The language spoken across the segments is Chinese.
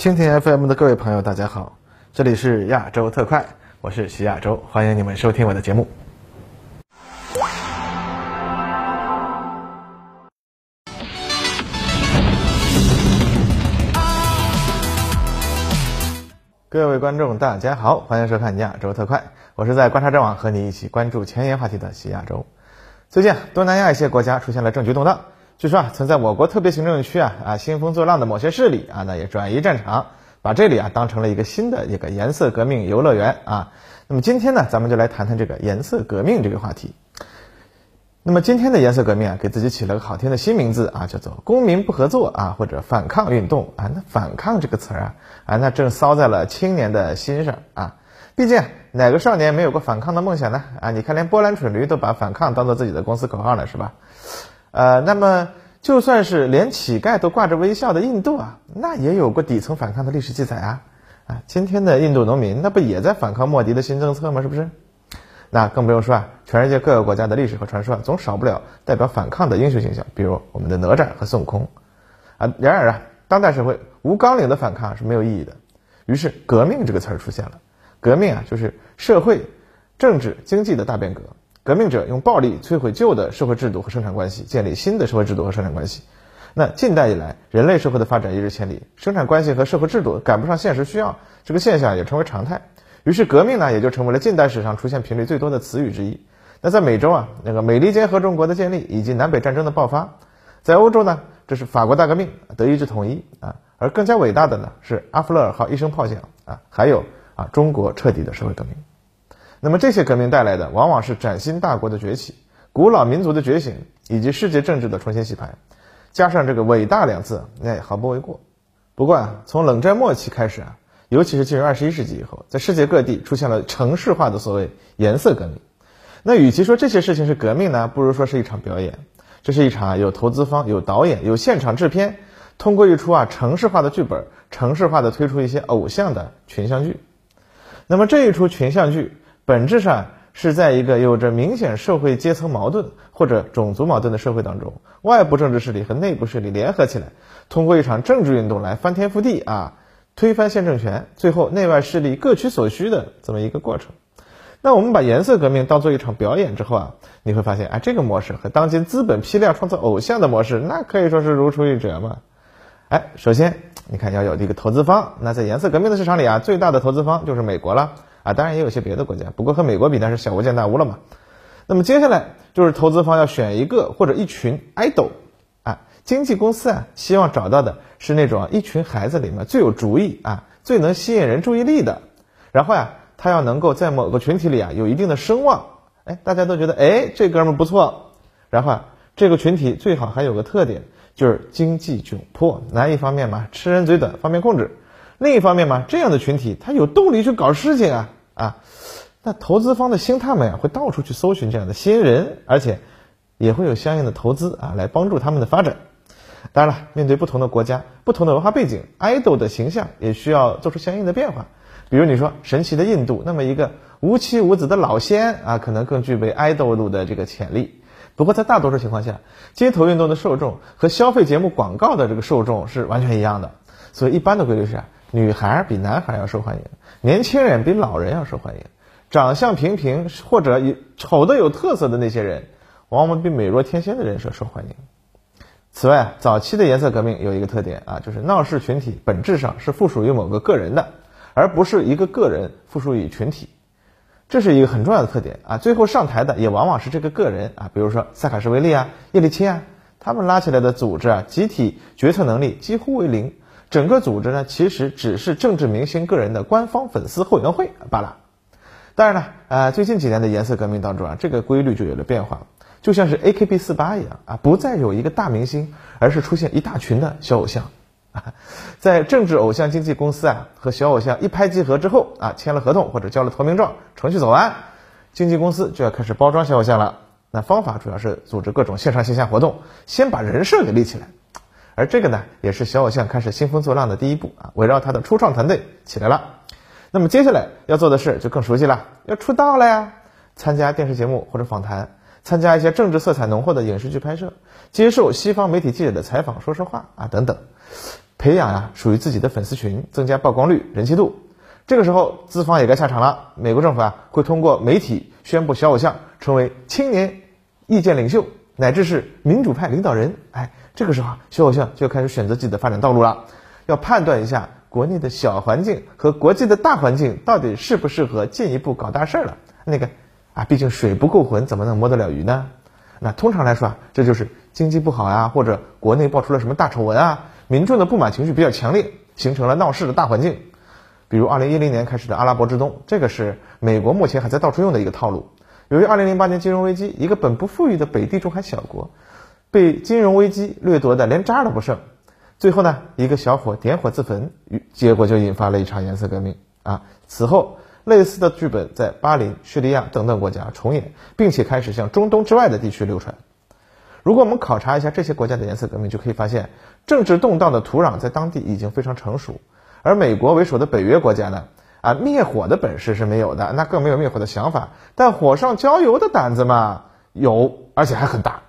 蜻蜓 FM 的各位朋友，大家好，这里是亚洲特快，我是徐亚洲，欢迎你们收听我的节目。各位观众，大家好，欢迎收看亚洲特快，我是在观察者网和你一起关注前沿话题的徐亚洲。最近，东南亚一些国家出现了政局动荡。据说啊，曾在我国特别行政区啊啊兴风作浪的某些势力啊，那也转移战场，把这里啊当成了一个新的一个颜色革命游乐园啊。那么今天呢，咱们就来谈谈这个颜色革命这个话题。那么今天的颜色革命啊，给自己起了个好听的新名字啊，叫做公民不合作啊，或者反抗运动啊。那反抗这个词儿啊啊，那正骚在了青年的心上啊。毕竟哪个少年没有过反抗的梦想呢？啊，你看连波兰蠢驴都把反抗当做自己的公司口号了，是吧？呃，那么就算是连乞丐都挂着微笑的印度啊，那也有过底层反抗的历史记载啊！啊，今天的印度农民那不也在反抗莫迪的新政策吗？是不是？那更不用说啊，全世界各个国家的历史和传说总少不了代表反抗的英雄形象，比如我们的哪吒和孙悟空啊。然而啊，当代社会无纲领的反抗是没有意义的，于是革命这个词儿出现了。革命啊，就是社会、政治、经济的大变革。革命者用暴力摧毁旧的社会制度和生产关系，建立新的社会制度和生产关系。那近代以来，人类社会的发展一日千里，生产关系和社会制度赶不上现实需要，这个现象也成为常态。于是，革命呢也就成为了近代史上出现频率最多的词语之一。那在美洲啊，那个美利坚合众国的建立以及南北战争的爆发；在欧洲呢，这是法国大革命、德意志统一啊。而更加伟大的呢，是阿弗勒尔号一声炮响啊，还有啊中国彻底的社会革命。那么这些革命带来的，往往是崭新大国的崛起、古老民族的觉醒，以及世界政治的重新洗牌，加上这个“伟大”两字，那也毫不为过。不过啊，从冷战末期开始啊，尤其是进入二十一世纪以后，在世界各地出现了城市化的所谓颜色革命。那与其说这些事情是革命呢，不如说是一场表演。这是一场有投资方、有导演、有现场制片，通过一出啊城市化的剧本，城市化的推出一些偶像的群像剧。那么这一出群像剧。本质上是在一个有着明显社会阶层矛盾或者种族矛盾的社会当中，外部政治势力和内部势力联合起来，通过一场政治运动来翻天覆地啊，推翻现政权，最后内外势力各取所需的这么一个过程。那我们把颜色革命当做一场表演之后啊，你会发现，哎，这个模式和当今资本批量创造偶像的模式，那可以说是如出一辙嘛。哎，首先你看要有一个投资方，那在颜色革命的市场里啊，最大的投资方就是美国了。啊，当然也有些别的国家，不过和美国比那是小巫见大巫了嘛。那么接下来就是投资方要选一个或者一群 idol，啊，经纪公司啊希望找到的是那种一群孩子里面最有主意啊、最能吸引人注意力的，然后呀，他要能够在某个群体里啊有一定的声望，哎，大家都觉得哎这哥们不错，然后啊这个群体最好还有个特点，就是经济窘迫，哪一方面嘛吃人嘴短，方便控制。另一方面嘛，这样的群体他有动力去搞事情啊啊，那投资方的星探们啊会到处去搜寻这样的新人，而且也会有相应的投资啊来帮助他们的发展。当然了，面对不同的国家、不同的文化背景，idol 的形象也需要做出相应的变化。比如你说神奇的印度，那么一个无妻无子的老仙啊，可能更具备 idol 的这个潜力。不过在大多数情况下，街头运动的受众和消费节目广告的这个受众是完全一样的。所以一般的规律是啊。女孩比男孩要受欢迎，年轻人比老人要受欢迎，长相平平或者有丑的有特色的那些人，往往比美若天仙的人设受欢迎。此外，早期的颜色革命有一个特点啊，就是闹事群体本质上是附属于某个个人的，而不是一个个人附属于群体，这是一个很重要的特点啊。最后上台的也往往是这个个人啊，比如说萨卡什维利啊、叶利钦啊，他们拉起来的组织啊，集体决策能力几乎为零。整个组织呢，其实只是政治明星个人的官方粉丝后援会罢了。当然了，呃，最近几年的颜色革命当中啊，这个规律就有了变化，就像是 AKB 四八一样啊，不再有一个大明星，而是出现一大群的小偶像。在政治偶像经纪公司啊和小偶像一拍即合之后啊，签了合同或者交了投名状，程序走完，经纪公司就要开始包装小偶像了。那方法主要是组织各种线上线下活动，先把人设给立起来。而这个呢，也是小偶像开始兴风作浪的第一步啊，围绕他的初创团队起来了。那么接下来要做的事就更熟悉了，要出道了呀，参加电视节目或者访谈，参加一些政治色彩浓厚的影视剧拍摄，接受西方媒体记者的采访，说说话啊等等。培养啊属于自己的粉丝群，增加曝光率、人气度。这个时候，资方也该下场了。美国政府啊会通过媒体宣布小偶像成为青年意见领袖，乃至是民主派领导人。哎，这个时候小偶像就要开始选择自己的发展道路了，要判断一下国内的小环境和国际的大环境到底适不适合进一步搞大事儿了。那个啊，毕竟水不够浑，怎么能摸得了鱼呢？那通常来说啊，这就是经济不好呀，或者国内爆出了什么大丑闻啊，民众的不满情绪比较强烈，形成了闹事的大环境。比如二零一零年开始的阿拉伯之冬，这个是美国目前还在到处用的一个套路。由于二零零八年金融危机，一个本不富裕的北地中海小国，被金融危机掠夺的连渣都不剩。最后呢，一个小伙点火自焚，结果就引发了一场颜色革命啊。此后，类似的剧本在巴林、叙利亚等等国家重演，并且开始向中东之外的地区流传。如果我们考察一下这些国家的颜色革命，就可以发现，政治动荡的土壤在当地已经非常成熟。而美国为首的北约国家呢，啊，灭火的本事是没有的，那更没有灭火的想法，但火上浇油的胆子嘛有，而且还很大。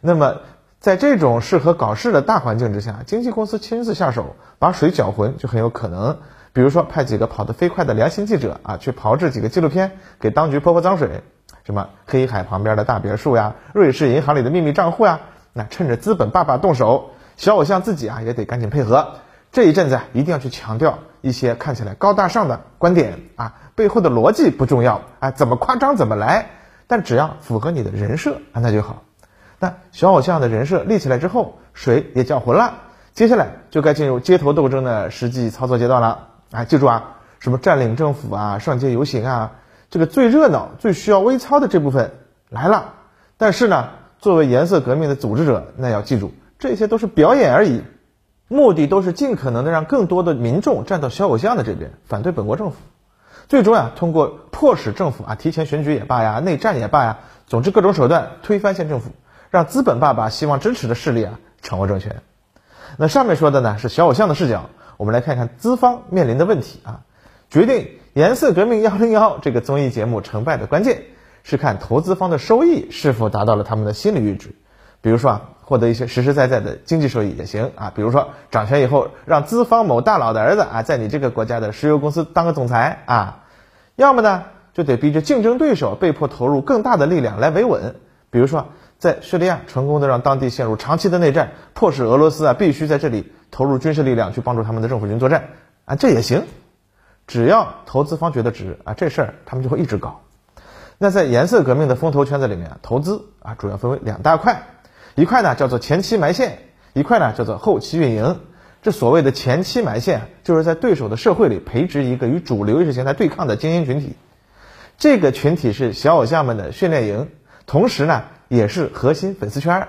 那么，在这种适合搞事的大环境之下，经纪公司亲自下手把水搅浑就很有可能。比如说，派几个跑得飞快的良心记者啊，去炮制几个纪录片，给当局泼泼脏水，什么黑海旁边的大别墅呀，瑞士银行里的秘密账户呀，那趁着资本爸爸动手，小偶像自己啊也得赶紧配合。这一阵子啊，一定要去强调一些看起来高大上的观点啊，背后的逻辑不重要啊，怎么夸张怎么来，但只要符合你的人设啊，那就好。那小偶像的人设立起来之后，水也搅浑了，接下来就该进入街头斗争的实际操作阶段了啊！记住啊，什么占领政府啊，上街游行啊，这个最热闹、最需要微操的这部分来了。但是呢，作为颜色革命的组织者，那要记住，这些都是表演而已。目的都是尽可能的让更多的民众站到小偶像的这边，反对本国政府，最终呀，通过迫使政府啊提前选举也罢呀，内战也罢呀，总之各种手段推翻县政府，让资本爸爸希望支持的势力啊掌握政权。那上面说的呢是小偶像的视角，我们来看看资方面临的问题啊。决定颜色革命幺零幺这个综艺节目成败的关键是看投资方的收益是否达到了他们的心理阈值，比如说啊。获得一些实实在在的经济收益也行啊，比如说掌权以后让资方某大佬的儿子啊，在你这个国家的石油公司当个总裁啊，要么呢就得逼着竞争对手被迫投入更大的力量来维稳，比如说在叙利亚成功的让当地陷入长期的内战，迫使俄罗斯啊必须在这里投入军事力量去帮助他们的政府军作战啊，这也行，只要投资方觉得值啊，这事儿他们就会一直搞。那在颜色革命的风投圈子里面啊，投资啊主要分为两大块。一块呢叫做前期埋线，一块呢叫做后期运营。这所谓的前期埋线，就是在对手的社会里培植一个与主流意识形态对抗的精英群体。这个群体是小偶像们的训练营，同时呢也是核心粉丝圈。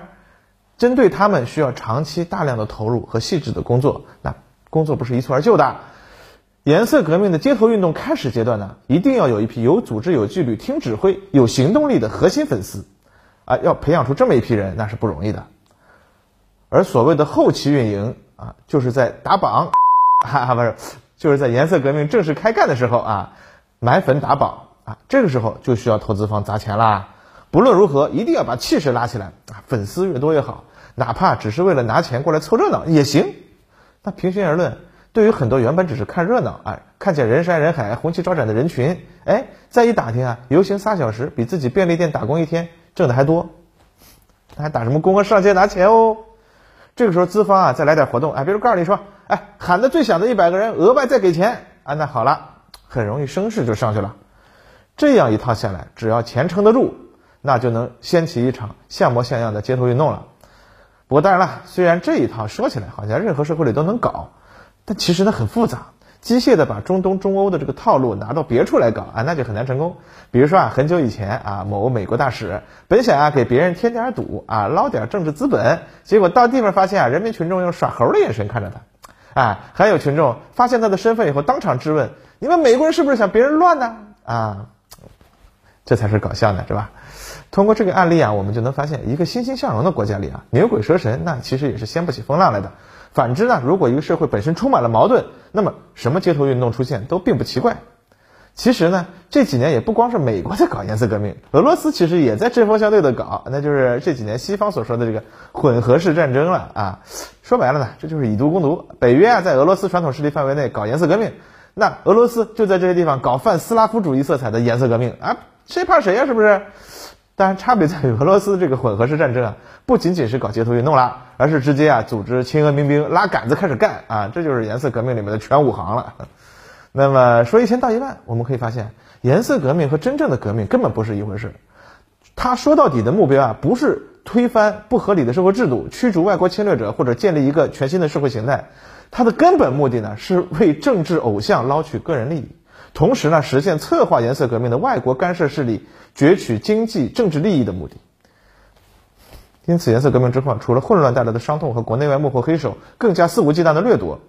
针对他们需要长期大量的投入和细致的工作，那工作不是一蹴而就的。颜色革命的街头运动开始阶段呢，一定要有一批有组织、有纪律、听指挥、有行动力的核心粉丝。啊，要培养出这么一批人，那是不容易的。而所谓的后期运营啊，就是在打榜，哈，不是，就是在颜色革命正式开干的时候啊，买粉打榜啊，这个时候就需要投资方砸钱啦。不论如何，一定要把气势拉起来啊，粉丝越多越好，哪怕只是为了拿钱过来凑热闹也行。那平心而论，对于很多原本只是看热闹啊，看见人山人海、红旗招展的人群，哎，再一打听啊，游行仨小时比自己便利店打工一天。挣的还多，那还打什么工啊？上街拿钱哦。这个时候资方啊，再来点活动，哎，比如告诉你说，哎，喊的最响的一百个人额外再给钱啊，那好了，很容易声势就上去了。这样一套下来，只要钱撑得住，那就能掀起一场像模像样的街头运动了。不过当然了，虽然这一套说起来好像任何社会里都能搞，但其实呢很复杂。机械的把中东、中欧的这个套路拿到别处来搞啊，那就很难成功。比如说啊，很久以前啊，某美国大使本想啊给别人添点堵啊，捞点政治资本，结果到地方发现啊，人民群众用耍猴的眼神看着他，啊，还有群众发现他的身份以后，当场质问：你们美国人是不是想别人乱呢？啊，这才是搞笑呢，是吧？通过这个案例啊，我们就能发现，一个欣欣向荣的国家里啊，牛鬼蛇神那其实也是掀不起风浪来的。反之呢，如果一个社会本身充满了矛盾，那么什么街头运动出现都并不奇怪。其实呢，这几年也不光是美国在搞颜色革命，俄罗斯其实也在针锋相对的搞，那就是这几年西方所说的这个混合式战争了啊。说白了呢，这就是以毒攻毒。北约啊，在俄罗斯传统势力范围内搞颜色革命，那俄罗斯就在这些地方搞泛斯拉夫主义色彩的颜色革命啊，谁怕谁呀？是不是？当然，差别在于俄罗斯这个混合式战争啊，不仅仅是搞街头运动了，而是直接啊组织亲俄民兵拉杆子开始干啊，这就是颜色革命里面的全武行了。那么说一千道一万，我们可以发现，颜色革命和真正的革命根本不是一回事。他说到底的目标啊，不是推翻不合理的社会制度、驱逐外国侵略者或者建立一个全新的社会形态，它的根本目的呢，是为政治偶像捞取个人利益，同时呢，实现策划颜色革命的外国干涉势力攫取经济政治利益的目的。因此，颜色革命之后，除了混乱带来的伤痛和国内外幕后黑手更加肆无忌惮的掠夺。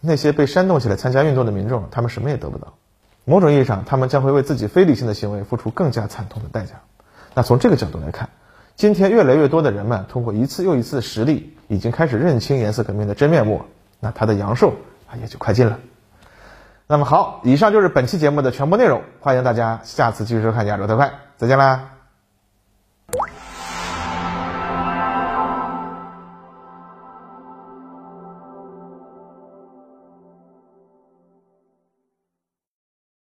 那些被煽动起来参加运动的民众，他们什么也得不到。某种意义上，他们将会为自己非理性的行为付出更加惨痛的代价。那从这个角度来看，今天越来越多的人们通过一次又一次的实例，已经开始认清颜色革命的真面目。那它的阳寿啊，也就快近了。那么好，以上就是本期节目的全部内容。欢迎大家下次继续收看亚洲特派，再见啦。